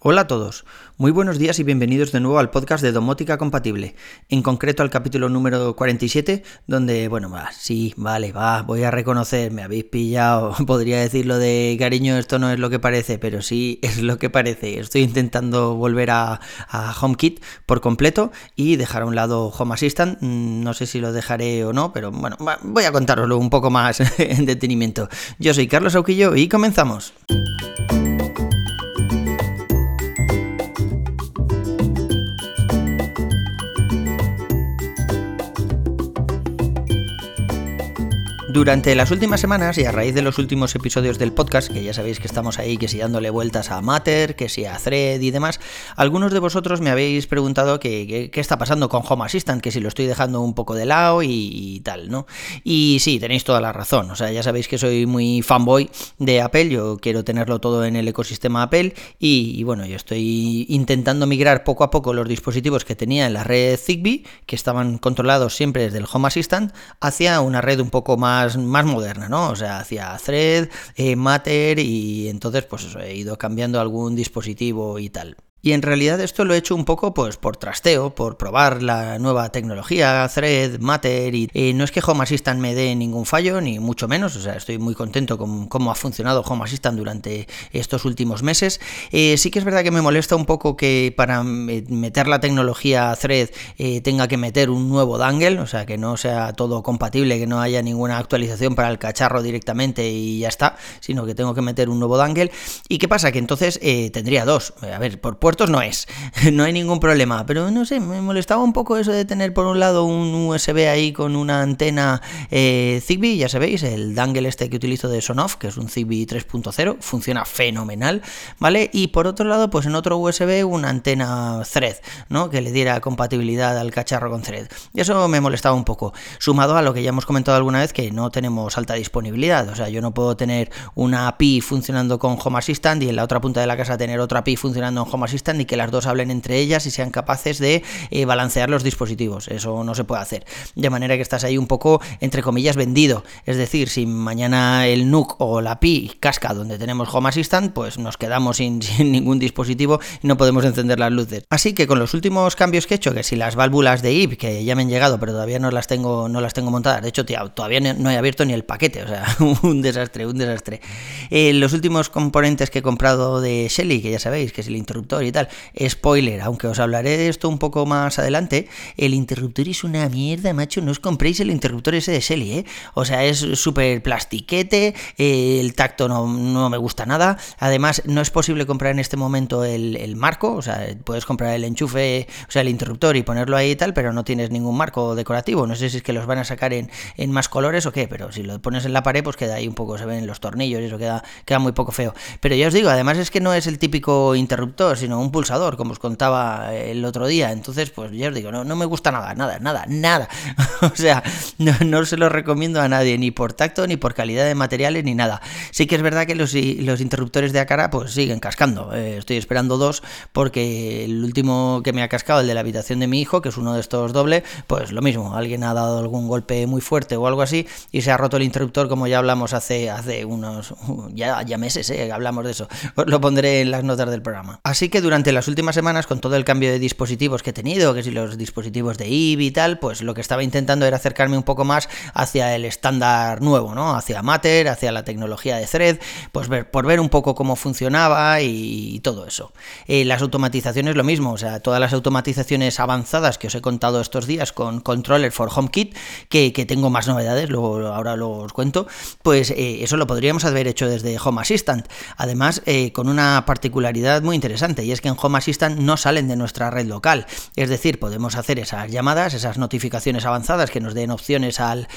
Hola a todos, muy buenos días y bienvenidos de nuevo al podcast de Domótica Compatible, en concreto al capítulo número 47, donde, bueno, va, sí, vale, va, voy a reconocer, me habéis pillado, podría decirlo de cariño, esto no es lo que parece, pero sí es lo que parece. Estoy intentando volver a, HomeKit por completo y dejar a un lado Home Assistant, mm, no sé si lo dejaré o no, pero bueno, voy a contároslo un poco más en detenimiento. Yo soy Carlos Auquillo y comenzamos. Durante las últimas semanas y a raíz de los últimos episodios del podcast, que ya sabéis que estamos ahí, que si dándole vueltas a Matter, que si a Thread y demás, algunos de vosotros me habéis preguntado qué está pasando con Home Assistant, que si lo estoy dejando un poco de lado y, tal, ¿no? Y sí, tenéis toda la razón, o sea, ya sabéis que soy muy fanboy de Apple, yo quiero tenerlo todo en el ecosistema Apple y, bueno, yo estoy intentando migrar poco a poco los dispositivos que tenía en la red Zigbee, que estaban controlados siempre desde el Home Assistant, hacia una red un poco más más, moderna, ¿no? O sea, hacia Thread, eh, Matter y entonces pues eso, he ido cambiando algún dispositivo y tal. Y en realidad esto lo he hecho un poco pues por trasteo, por probar la nueva tecnología, Thread, Matter y no es que Home Assistant me dé ningún fallo, ni mucho menos, o sea, estoy muy contento con cómo ha funcionado Home Assistant durante estos últimos meses. Eh, sí que es verdad que me molesta un poco que para meter la tecnología Thread eh, tenga que meter un nuevo dangle, o sea, que no sea todo compatible, que no haya ninguna actualización para el cacharro directamente y ya está, sino que tengo que meter un nuevo dangle. ¿Y qué pasa? Que entonces eh, tendría dos. A ver, por no es, no hay ningún problema, pero no sé, me molestaba un poco eso de tener por un lado un USB ahí con una antena eh, Zigbee, ya sabéis, el dangle este que utilizo de Sonoff, que es un Zigbee 3.0, funciona fenomenal, ¿vale? Y por otro lado, pues en otro USB una antena Thread, ¿no? Que le diera compatibilidad al cacharro con Thread. Y eso me molestaba un poco, sumado a lo que ya hemos comentado alguna vez, que no tenemos alta disponibilidad, o sea, yo no puedo tener una API funcionando con Home Assistant y en la otra punta de la casa tener otra API funcionando en Home Assistant y que las dos hablen entre ellas y sean capaces de eh, balancear los dispositivos. Eso no se puede hacer. De manera que estás ahí un poco, entre comillas, vendido. Es decir, si mañana el NUC o la PI casca donde tenemos Home Assistant, pues nos quedamos sin, ningún dispositivo y no podemos encender las luces. Así que con los últimos cambios que he hecho, que si las válvulas de IP, que ya me han llegado, pero todavía no las tengo, no las tengo montadas, de hecho todavía no he abierto ni el paquete, o sea, un desastre, un desastre. Eh, los últimos componentes que he comprado de Shelly, que ya sabéis, que es el interruptor y tal. Spoiler, aunque os hablaré de esto un poco más adelante, el interruptor es una mierda, macho. No os compréis el interruptor ese de Shelly, ¿eh? O sea, es súper plastiquete, el tacto no, me gusta nada. Además, no es posible comprar en este momento el, marco, o sea, puedes comprar el enchufe, o sea, el interruptor y ponerlo ahí y tal, pero no tienes ningún marco decorativo. No sé si es que los van a sacar en, más colores o qué, pero si lo pones en la pared, pues queda ahí un poco, se ven los tornillos y eso queda, queda muy poco feo. Pero ya os digo, además es que no es el típico interruptor, sino un pulsador, como os contaba el otro día. Entonces, pues ya os digo, no, no me gusta nada, nada, nada, nada. o sea, no, se lo recomiendo a nadie, ni por tacto, ni por calidad de materiales, ni nada. Sí que es verdad que los, los interruptores de Acara, pues siguen cascando. Eh, estoy esperando dos, porque el último que me ha cascado, el de la habitación de mi hijo, que es uno de estos doble, pues lo mismo, alguien ha dado algún golpe muy fuerte o algo así, y se ha roto el interruptor, como ya hablamos hace, hace unos, ya, ya meses, eh, hablamos de eso. Os lo pondré en las notas del programa. Así que durante las últimas semanas, con todo el cambio de dispositivos que he tenido, que si los dispositivos de IB y tal, pues lo que estaba intentando era acercarme un poco más hacia el estándar nuevo, ¿no? Hacia Matter, hacia la tecnología de Thread, pues ver, por ver un poco cómo funcionaba y, todo eso. Eh, las automatizaciones lo mismo, o sea, todas las automatizaciones avanzadas que os he contado estos días con Controller for HomeKit, que, que tengo más novedades, luego, ahora lo os cuento, pues eh, eso lo podríamos haber hecho desde Home Assistant. Además, eh, con una particularidad muy interesante, y es que en Home Assistant no salen de nuestra red local. Es decir, podemos hacer esas llamadas, esas notificaciones avanzadas que nos den opciones al,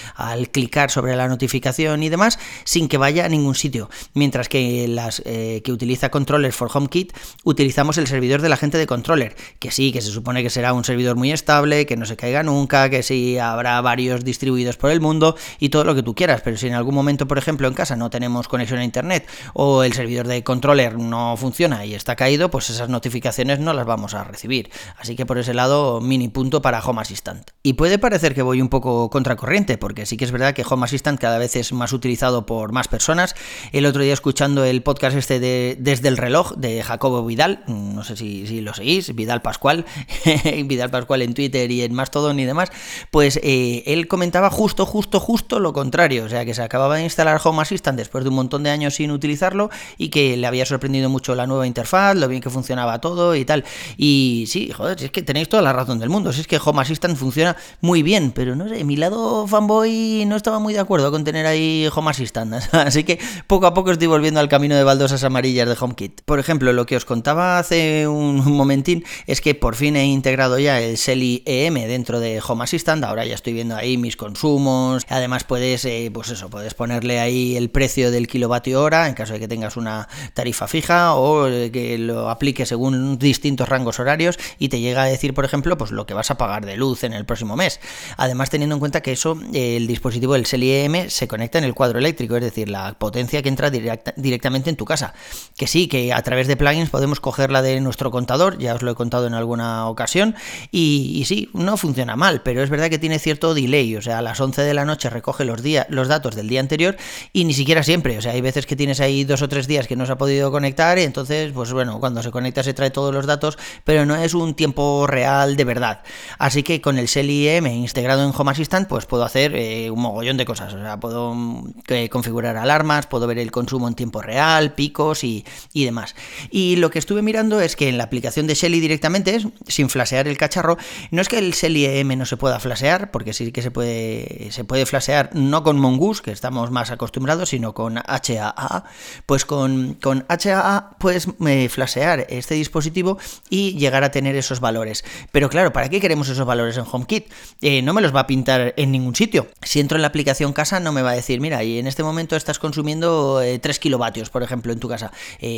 clicar sobre la notificación y demás, sin que vaya a ningún sitio. Mientras que las eh, que utiliza Controller for HomeKit, utilizamos el servidor de la gente de Controller, que sí, que se supone que será un servidor muy estable, que no se caiga nunca, que sí habrá varios distribuidos por el mundo y todo lo que tú quieras. Pero si en algún momento, por ejemplo, en casa no tenemos conexión a internet o el servidor de Controller no funciona y está caído, pues esas notificaciones no las vamos a recibir. Así que por ese lado, mini punto para Home Assistant. Y puede parecer que voy un poco contracorriente, porque sí que es verdad que Home Assistant cada vez es más utilizado por más personas. El otro día escuchando el podcast este de Desde el reloj de Jacobo Vidal, no sé si, lo seguís, Vidal Pascual, Vidal Pascual en Twitter y en Mastodon y demás, pues eh, él comentaba justo, justo, justo lo contrario, o sea que se acababa de instalar Home Assistant después de un montón de años sin utilizarlo y que le había sorprendido mucho la nueva interfaz, lo bien que funcionaba todo y tal. Y sí, joder, si es que tenéis toda la razón del mundo, si es que Home Assistant funciona muy bien, pero no sé, mi lado fanboy no estaba muy de acuerdo con tener ahí Home Assistant, así que poco a poco estoy volviendo al camino de baldosas amarillas de HomeKit. Por ejemplo, lo que os contaba hace un momentín es que por fin he integrado ya el Selly EM dentro de Home Assistant, ahora ya estoy viendo ahí mis consumos, además puedes, eh, pues eso, puedes ponerle ahí el precio del kilovatio hora en caso de que tengas una tarifa fija o que lo aplique según distintos rangos horarios y te llega a decir, por ejemplo, pues lo que vas a pagar de luz en el próximo mes. Además, teniendo en cuenta que eso, el dispositivo del Selly EM se conecta en el cuadro eléctrico, es decir, la potencia que entra directamente en tu casa. Que sí, que a través de plugins podemos cogerla de nuestro contador, ya os lo he contado en alguna ocasión, y, sí, no funciona mal, pero es verdad que tiene cierto delay, o sea, a las 11 de la noche recoge los, días, los datos del día anterior y ni siquiera siempre, o sea, hay veces que tienes ahí dos o tres días que no se ha podido conectar y entonces, pues bueno, cuando se conecta se trae todos los datos, pero no es un tiempo real de verdad. Así que con el SELIM integrado en Home Assistant, pues puedo hacer eh, un mogollón de cosas, o sea, puedo mm, configurar alarmas, puedo ver el consumo en tiempo real, picos y, y demás. Y lo que estuve mirando es que en la aplicación de Shelly directamente, sin flashear el cacharro, no es que el Shelly EM no se pueda flashear, porque sí que se puede, se puede flashear no con Mongoose, que estamos más acostumbrados, sino con HAA. Pues con, con HAA puedes eh, flashear este dispositivo y llegar a tener esos valores. Pero claro, ¿para qué queremos esos valores en HomeKit? Eh, no me los va a pintar en ningún sitio. Si entro en la aplicación casa, no me va a decir, mira, y en este momento estás consumiendo 3 eh, kilovatios, por ejemplo, en tu casa.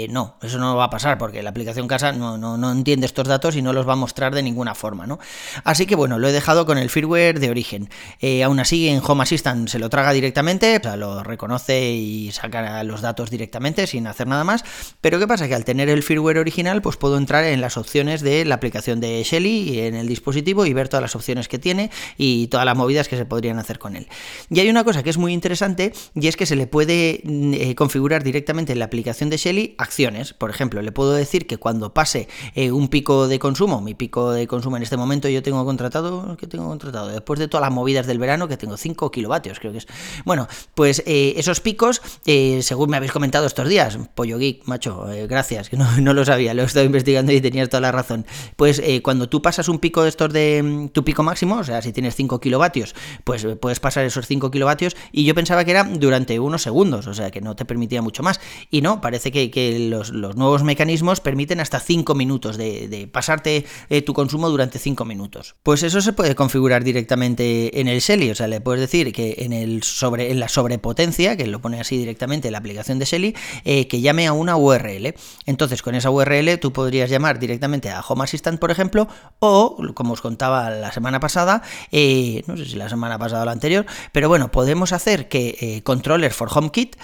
no, eso no va a pasar, porque la aplicación casa no, no, no entiende estos datos y no los va a mostrar de ninguna forma, ¿no? Así que bueno, lo he dejado con el firmware de origen. Eh, aún así, en Home Assistant se lo traga directamente, lo reconoce y saca los datos directamente sin hacer nada más. Pero ¿qué pasa? Que al tener el firmware original, pues puedo entrar en las opciones de la aplicación de Shelly en el dispositivo y ver todas las opciones que tiene y todas las movidas que se podrían hacer con él. Y hay una cosa que es muy interesante y es que se le puede mm, eh, configurar directamente en la aplicación de Shelly acciones. Por ejemplo, le puedo decir que cuando pase eh, un pico de consumo, mi pico de consumo en este momento yo tengo contratado, ¿qué tengo contratado? Después de todas las movidas del verano, que tengo 5 kilovatios, creo que es. Bueno, pues eh, esos picos, según me habéis comentado estos días, Pollo Geek, macho, gracias, que no, lo sabía, lo estado investigando y tenías toda la razón. Pues cuando tú pasas un pico de estos de mm, tu pico máximo, o sea, si tienes 5 kilovatios, pues puedes pasar esos 5 kilovatios y yo pensaba que era durante unos segundos, o sea, que no te permitía mucho más. Y no, parece que, los, nuevos mecanismos permiten hasta 5 minutos de, pasarte eh, tu consumo durante 5 minutos. Pues eso se puede configurar directamente en el Shelly, o sea, le puedes decir que en, el sobre, en la sobrepotencia, que lo pone así directamente en la aplicación de Shelly, eh, que llame a una URL. Entonces, con esa URL tú podrías llamar directamente a Home Assistant, por ejemplo, o, como os contaba la semana pasada, eh, no sé si la semana pasada o la anterior, pero bueno, podemos hacer que Controller for HomeKit,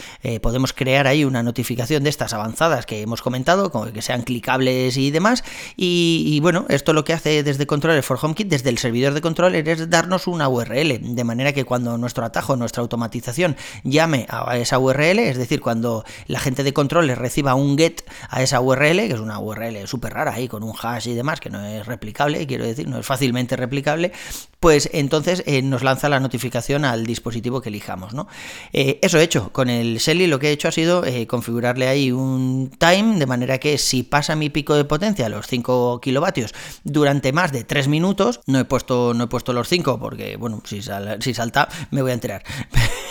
podemos crear ahí una notificación de estas avanzadas que hemos comentado, como que sean clicables y demás. Y, bueno, esto lo que hace desde Controller for HomeKit, desde el servidor de controller, es darnos una URL, de manera que cuando nuestro atajo, nuestra automatización llame a esa URL, es decir, cuando la gente de controller reciba un get a esa URL, que es una URL súper rara ahí, con un hash y demás, que no es replicable, quiero decir, no es fácilmente replicable, pues entonces eh, nos lanza la notificación al dispositivo que elijamos, ¿no? Eh, eso he hecho, con el Shelly lo que he hecho ha sido eh, configurarle ahí un time, de manera que si pasa mi pico de potencia, los 5 kilovatios, durante más de 3 minutos, no he puesto, no he puesto los 5 porque, bueno, si, si salta me voy a enterar.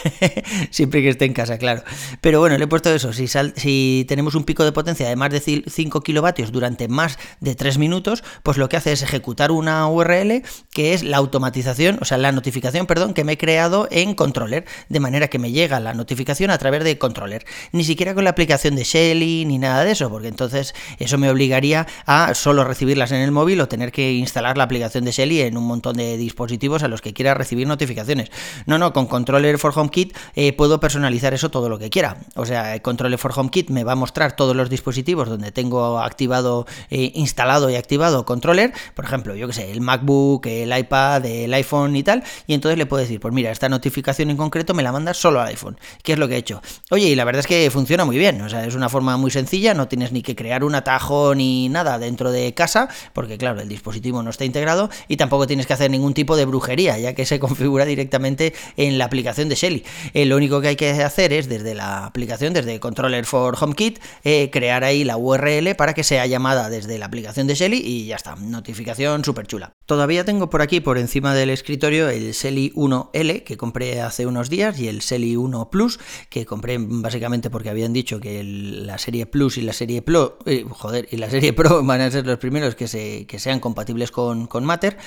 Siempre que esté en casa, claro. Pero bueno, le he puesto eso, si, si tenemos un pico de potencia de más de 5 kilovatios durante más de 3 minutos, pues lo que hace es ejecutar una URL que es la automatización automatización, o sea, la notificación, perdón, que me he creado en controller, de manera que me llega la notificación a través de controller, ni siquiera con la aplicación de Shelly ni nada de eso, porque entonces eso me obligaría a solo recibirlas en el móvil o tener que instalar la aplicación de Shelly en un montón de dispositivos a los que quiera recibir notificaciones. No, no, con controller for HomeKit eh, puedo personalizar eso todo lo que quiera. O sea, controller for HomeKit me va a mostrar todos los dispositivos donde tengo activado, eh, instalado y activado controller, por ejemplo, yo que sé, el MacBook, el iPad, el iPhone y tal, y entonces le puedo decir, pues mira, esta notificación en concreto me la manda solo al iPhone, ¿Qué es lo que he hecho. Oye, y la verdad es que funciona muy bien, o sea, es una forma muy sencilla, no tienes ni que crear un atajo ni nada dentro de casa, porque claro, el dispositivo no está integrado y tampoco tienes que hacer ningún tipo de brujería, ya que se configura directamente en la aplicación de Shelly. Eh, lo único que hay que hacer es desde la aplicación, desde Controller for HomeKit, eh, crear ahí la URL para que sea llamada desde la aplicación de Shelly y ya está, notificación súper chula. Todavía tengo por aquí, por encima del escritorio, el Shelly 1L que compré hace unos días y el Shelly 1 Plus que compré básicamente porque habían dicho que la serie Plus y la serie Pro, eh, joder, y la serie Pro van a ser los primeros que, se, que sean compatibles con, Matter,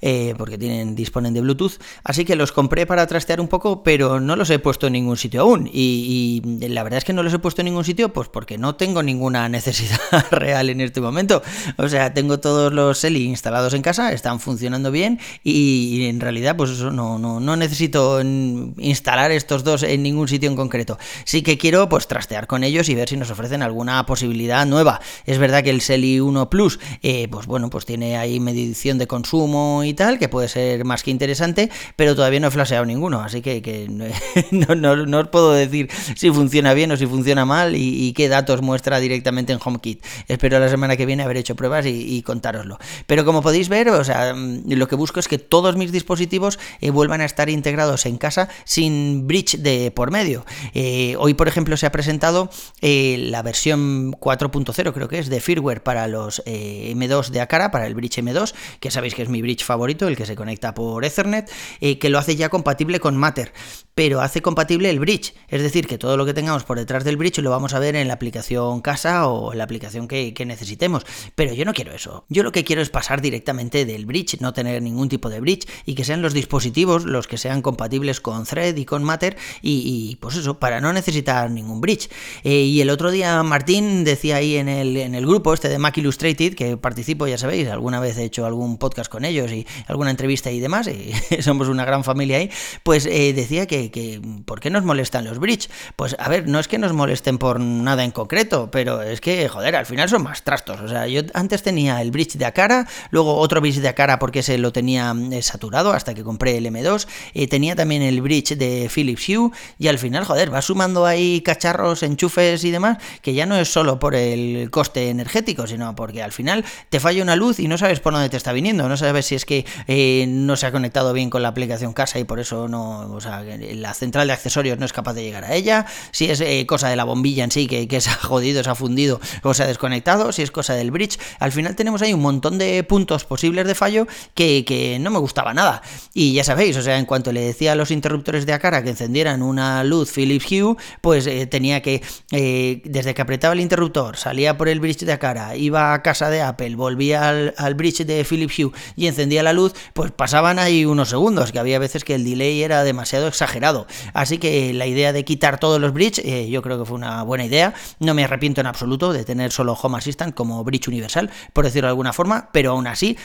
eh, porque tienen, disponen de Bluetooth. Así que los compré para trastear un poco, pero no los he puesto en ningún sitio aún. Y, la verdad es que no los he puesto en ningún sitio, pues porque no tengo ninguna necesidad real en este momento. O sea, tengo todos los Shelly instalados en casa, están funcionando bien y, en realidad, pues eso no, no, no necesito instalar estos dos en ningún sitio en concreto. Sí que quiero pues trastear con ellos y ver si nos ofrecen alguna posibilidad nueva. Es verdad que el Shelly 1 Plus, eh, pues bueno, pues tiene ahí medición de consumo y tal, que puede ser más que interesante, pero todavía no he flasheado ninguno, así que, no, no, os puedo decir si funciona bien o si funciona mal y, qué datos muestra directamente en HomeKit. Espero la semana que viene haber hecho pruebas y, contároslo. Pero como podéis ver, o sea, lo que busco es que todos mis dispositivos eh, vuelvan a estar integrados en casa sin bridge de por medio. Eh, hoy, por ejemplo, se ha presentado eh, la versión 4.0, creo que es, de firmware para los M2 de Akara, para el bridge M2, que sabéis que es mi bridge favorito, el que se conecta por Ethernet, que lo hace ya compatible con Matter pero hace compatible el bridge. Es decir, que todo lo que tengamos por detrás del bridge lo vamos a ver en la aplicación casa o en la aplicación que, necesitemos. Pero yo no quiero eso. Yo lo que quiero es pasar directamente del bridge, no tener ningún tipo de bridge y que sean los dispositivos los que sean compatibles con Thread y con Matter y, pues eso, para no necesitar ningún bridge. Eh, y el otro día Martín decía ahí en el, en el grupo este de Mac Illustrated, que participo, ya sabéis, alguna vez he hecho algún podcast con ellos y alguna entrevista y demás, y somos una gran familia ahí, pues eh, decía que que, ¿por qué nos molestan los bridge? Pues a ver, no es que nos molesten por nada en concreto, pero es que, joder, al final son más trastos. O sea, yo antes tenía el bridge de Akara, luego otro bridge de porque se lo tenía eh, saturado hasta que compré el M2, y tenía también el bridge de Philips Hue y al final, joder, va sumando ahí cacharros, enchufes y demás, que ya no es solo por el coste energético, sino porque al final te falla una luz y no sabes por dónde te está viniendo, no sabes si es que eh, no se ha conectado bien con la aplicación casa y por eso no, o sea, la central de accesorios no es capaz de llegar a ella, si es eh, cosa de la bombilla en sí que, que, se ha jodido, se ha fundido o se ha desconectado, si es cosa del bridge, al final tenemos ahí un montón de puntos posibles de fallo que, no me gustaba nada. Y ya sabéis, o sea, en cuanto le decía a los interruptores de Akara que encendieran una luz Philips Hue, pues eh, tenía que, eh, desde que apretaba el interruptor, salía por el bridge de Akara, iba a casa de Apple, volvía al, bridge de Philips Hue y encendía la luz, pues pasaban ahí unos segundos, que había veces que el delay era demasiado exagerado Así que la idea de quitar todos los bridge, eh, yo creo que fue una buena idea. No me arrepiento en absoluto de tener solo Home Assistant como bridge universal, por decirlo de alguna forma, pero aún así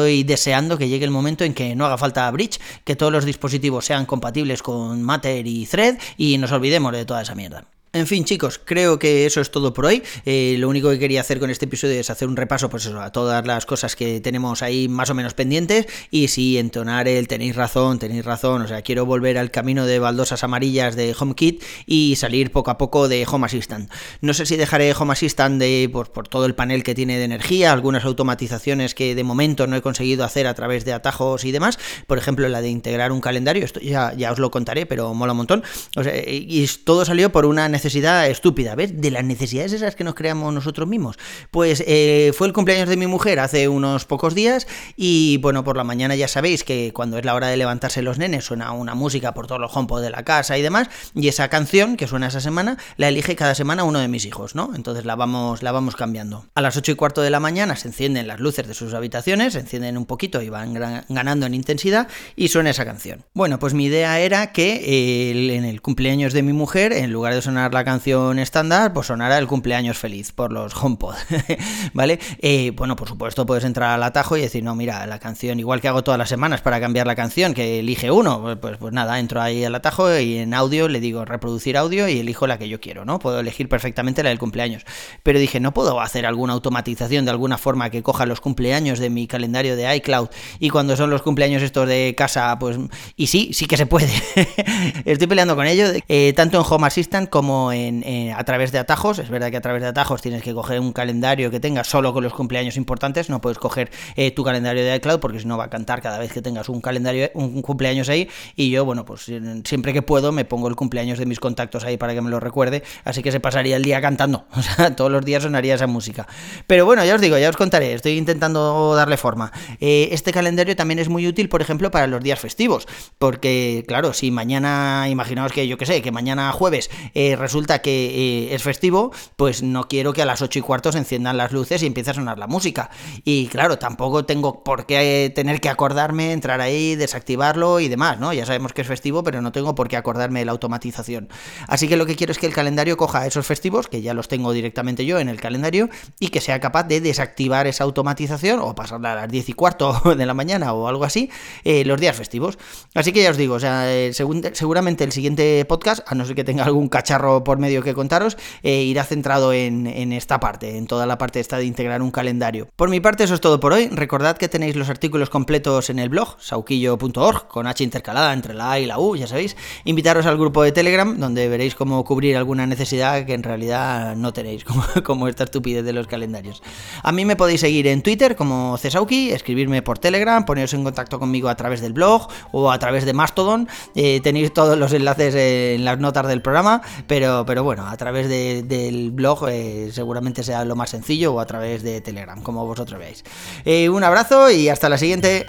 estoy deseando que llegue el momento en que no haga falta bridge, que todos los dispositivos sean compatibles con Matter y Thread y nos olvidemos de toda esa mierda. En fin, chicos, creo que eso es todo por hoy. Eh, lo único que quería hacer con este episodio es hacer un repaso pues a todas las cosas que tenemos ahí más o menos pendientes. Y si entonar el tenéis razón, tenéis razón. O sea, quiero volver al camino de baldosas amarillas de HomeKit y salir poco a poco de Home Assistant. No sé si dejaré Home Assistant de, por, por todo el panel que tiene de energía, algunas automatizaciones que de momento no he conseguido hacer a través de atajos y demás. Por ejemplo, la de integrar un calendario, esto ya, ya os lo contaré, pero mola un montón. O sea, y todo salió por una necesidad necesidad estúpida, ¿ves? De las necesidades esas que nos creamos nosotros mismos. Pues eh, fue el cumpleaños de mi mujer hace unos pocos días y bueno, por la mañana ya sabéis que cuando es la hora de levantarse los nenes suena una música por todos los hompos de la casa y demás y esa canción que suena esa semana la elige cada semana uno de mis hijos, ¿no? Entonces la vamos, la vamos cambiando. A las 8 y cuarto de la mañana se encienden las luces de sus habitaciones, se encienden un poquito y van ganando en intensidad y suena esa canción. Bueno, pues mi idea era que eh, en el cumpleaños de mi mujer, en lugar de sonar la canción estándar, pues sonara el cumpleaños feliz por los HomePod, ¿vale? Eh, bueno, por supuesto puedes entrar al atajo y decir, no, mira, la canción, igual que hago todas las semanas para cambiar la canción, que elige uno, pues, pues, pues nada, entro ahí al atajo y en audio le digo reproducir audio y elijo la que yo quiero, ¿no? Puedo elegir perfectamente la del cumpleaños. Pero dije, no puedo hacer alguna automatización de alguna forma que coja los cumpleaños de mi calendario de iCloud y cuando son los cumpleaños estos de casa, pues... Y sí, sí que se puede. Estoy peleando con ello, eh, tanto en Home Assistant como eh, a través de atajos. Es verdad que a través de atajos tienes que coger un calendario que tengas solo con los cumpleaños importantes, no puedes coger eh, tu calendario de iCloud porque si no va a cantar cada vez que tengas un calendario, un cumpleaños ahí. Y yo, bueno, pues siempre que puedo me pongo el cumpleaños de mis contactos ahí para que me lo recuerde, así que se pasaría el día cantando. O sea, todos los días sonaría esa música. Pero bueno, ya os digo, ya os contaré, estoy intentando darle forma. este calendario también es muy útil, por ejemplo, para los días festivos, porque claro, si mañana, imaginaos que yo que sé, que mañana jueves eh, resulta que eh, es festivo, pues no quiero que a las 8 y cuarto se enciendan las luces y empiece a sonar la música. Y claro, tampoco tengo por qué tener que acordarme, entrar ahí, desactivarlo y demás, ¿no? Ya sabemos que es festivo, pero no tengo por qué acordarme de la automatización. Así que lo que quiero es que el calendario coja esos festivos, que ya los tengo directamente yo en el calendario, y que sea capaz de desactivar esa automatización o pasarla a las 10 y cuarto de la mañana o algo así, eh, los días festivos. Así que ya os digo, o sea, seguramente el siguiente podcast, a no ser que tenga algún cacharro por medio que contaros, eh, irá centrado en, esta parte, en toda la parte esta de integrar un calendario. Por mi parte, eso es todo por hoy. Recordad que tenéis los artículos completos en el blog, sauquillo.org, con H intercalada entre la A y la U, ya sabéis. Invitaros al grupo de Telegram, donde veréis cómo cubrir alguna necesidad que en realidad no tenéis, como, como esta estupidez de los calendarios. A mí me podéis seguir en Twitter como Cesauki, escribirme por Telegram, poneros en contacto conmigo a través del blog o a través de Mastodon. Eh, tenéis todos los enlaces en las notas del programa, pero, pero bueno, a través del blog eh, seguramente sea lo más sencillo o a través de Telegram, como vosotros veáis. Eh, un abrazo y hasta la siguiente.